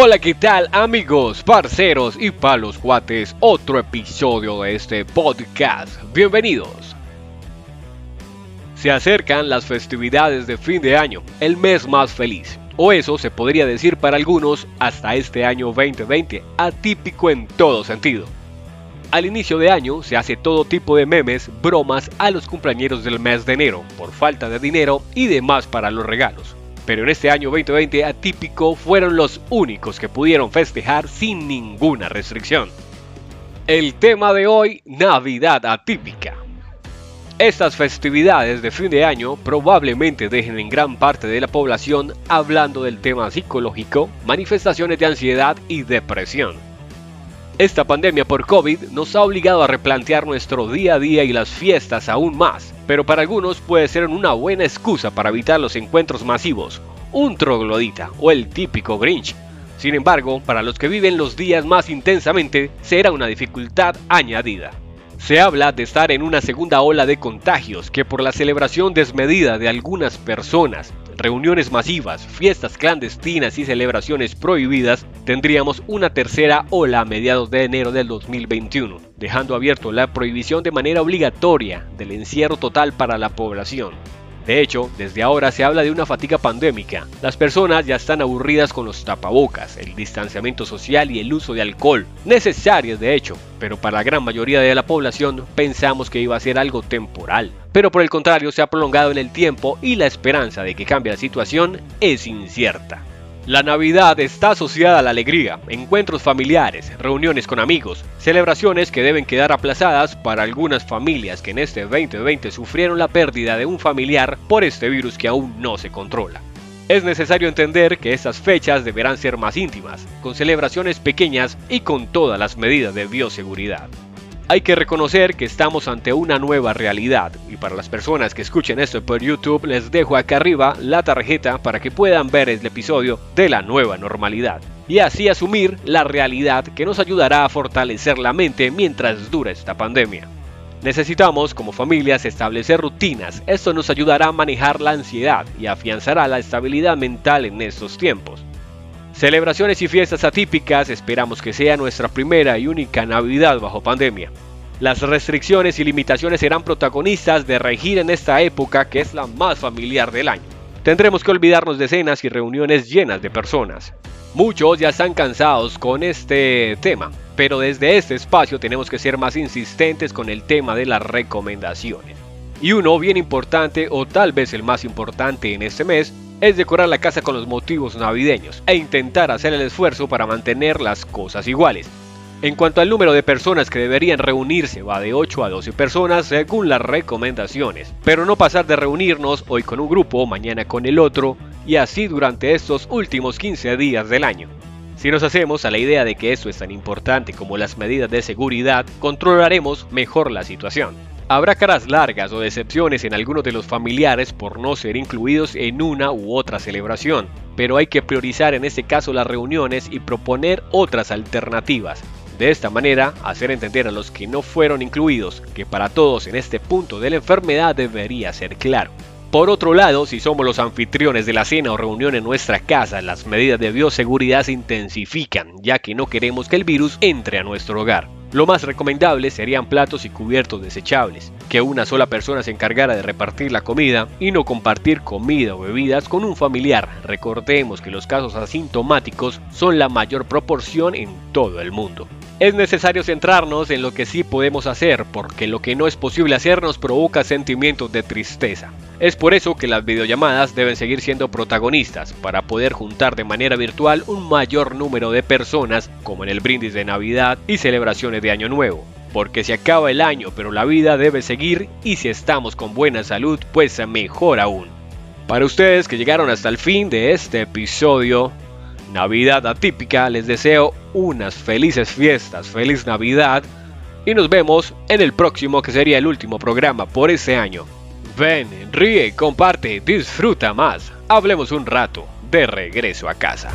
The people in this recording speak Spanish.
Hola, ¿qué tal amigos, parceros y palos guates? Otro episodio de este podcast. Bienvenidos. Se acercan las festividades de fin de año, el mes más feliz. O eso se podría decir para algunos hasta este año 2020, atípico en todo sentido. Al inicio de año se hace todo tipo de memes, bromas a los cumpleaños del mes de enero, por falta de dinero y demás para los regalos pero en este año 2020 atípico fueron los únicos que pudieron festejar sin ninguna restricción. El tema de hoy, Navidad atípica. Estas festividades de fin de año probablemente dejen en gran parte de la población hablando del tema psicológico, manifestaciones de ansiedad y depresión. Esta pandemia por COVID nos ha obligado a replantear nuestro día a día y las fiestas aún más, pero para algunos puede ser una buena excusa para evitar los encuentros masivos, un troglodita o el típico Grinch. Sin embargo, para los que viven los días más intensamente, será una dificultad añadida. Se habla de estar en una segunda ola de contagios que por la celebración desmedida de algunas personas, reuniones masivas, fiestas clandestinas y celebraciones prohibidas, tendríamos una tercera ola a mediados de enero del 2021, dejando abierto la prohibición de manera obligatoria del encierro total para la población. De hecho, desde ahora se habla de una fatiga pandémica. Las personas ya están aburridas con los tapabocas, el distanciamiento social y el uso de alcohol, necesarias de hecho, pero para la gran mayoría de la población pensamos que iba a ser algo temporal. Pero por el contrario se ha prolongado en el tiempo y la esperanza de que cambie la situación es incierta. La Navidad está asociada a la alegría, encuentros familiares, reuniones con amigos, celebraciones que deben quedar aplazadas para algunas familias que en este 2020 sufrieron la pérdida de un familiar por este virus que aún no se controla. Es necesario entender que estas fechas deberán ser más íntimas, con celebraciones pequeñas y con todas las medidas de bioseguridad. Hay que reconocer que estamos ante una nueva realidad y para las personas que escuchen esto por YouTube les dejo acá arriba la tarjeta para que puedan ver el episodio de la nueva normalidad y así asumir la realidad que nos ayudará a fortalecer la mente mientras dura esta pandemia. Necesitamos como familias establecer rutinas, esto nos ayudará a manejar la ansiedad y afianzará la estabilidad mental en estos tiempos. Celebraciones y fiestas atípicas esperamos que sea nuestra primera y única Navidad bajo pandemia. Las restricciones y limitaciones serán protagonistas de regir en esta época que es la más familiar del año. Tendremos que olvidarnos de cenas y reuniones llenas de personas. Muchos ya están cansados con este tema, pero desde este espacio tenemos que ser más insistentes con el tema de las recomendaciones. Y uno bien importante o tal vez el más importante en este mes es decorar la casa con los motivos navideños e intentar hacer el esfuerzo para mantener las cosas iguales. En cuanto al número de personas que deberían reunirse, va de 8 a 12 personas según las recomendaciones, pero no pasar de reunirnos hoy con un grupo, mañana con el otro, y así durante estos últimos 15 días del año. Si nos hacemos a la idea de que eso es tan importante como las medidas de seguridad, controlaremos mejor la situación. Habrá caras largas o decepciones en algunos de los familiares por no ser incluidos en una u otra celebración, pero hay que priorizar en este caso las reuniones y proponer otras alternativas. De esta manera, hacer entender a los que no fueron incluidos que para todos en este punto de la enfermedad debería ser claro. Por otro lado, si somos los anfitriones de la cena o reunión en nuestra casa, las medidas de bioseguridad se intensifican, ya que no queremos que el virus entre a nuestro hogar. Lo más recomendable serían platos y cubiertos desechables, que una sola persona se encargara de repartir la comida y no compartir comida o bebidas con un familiar. Recordemos que los casos asintomáticos son la mayor proporción en todo el mundo. Es necesario centrarnos en lo que sí podemos hacer, porque lo que no es posible hacer nos provoca sentimientos de tristeza. Es por eso que las videollamadas deben seguir siendo protagonistas, para poder juntar de manera virtual un mayor número de personas, como en el brindis de Navidad y celebraciones de Año Nuevo. Porque se acaba el año, pero la vida debe seguir y si estamos con buena salud, pues mejor aún. Para ustedes que llegaron hasta el fin de este episodio, Navidad atípica, les deseo unas felices fiestas, feliz Navidad y nos vemos en el próximo que sería el último programa por este año. Ven, ríe, comparte, disfruta más. Hablemos un rato de regreso a casa.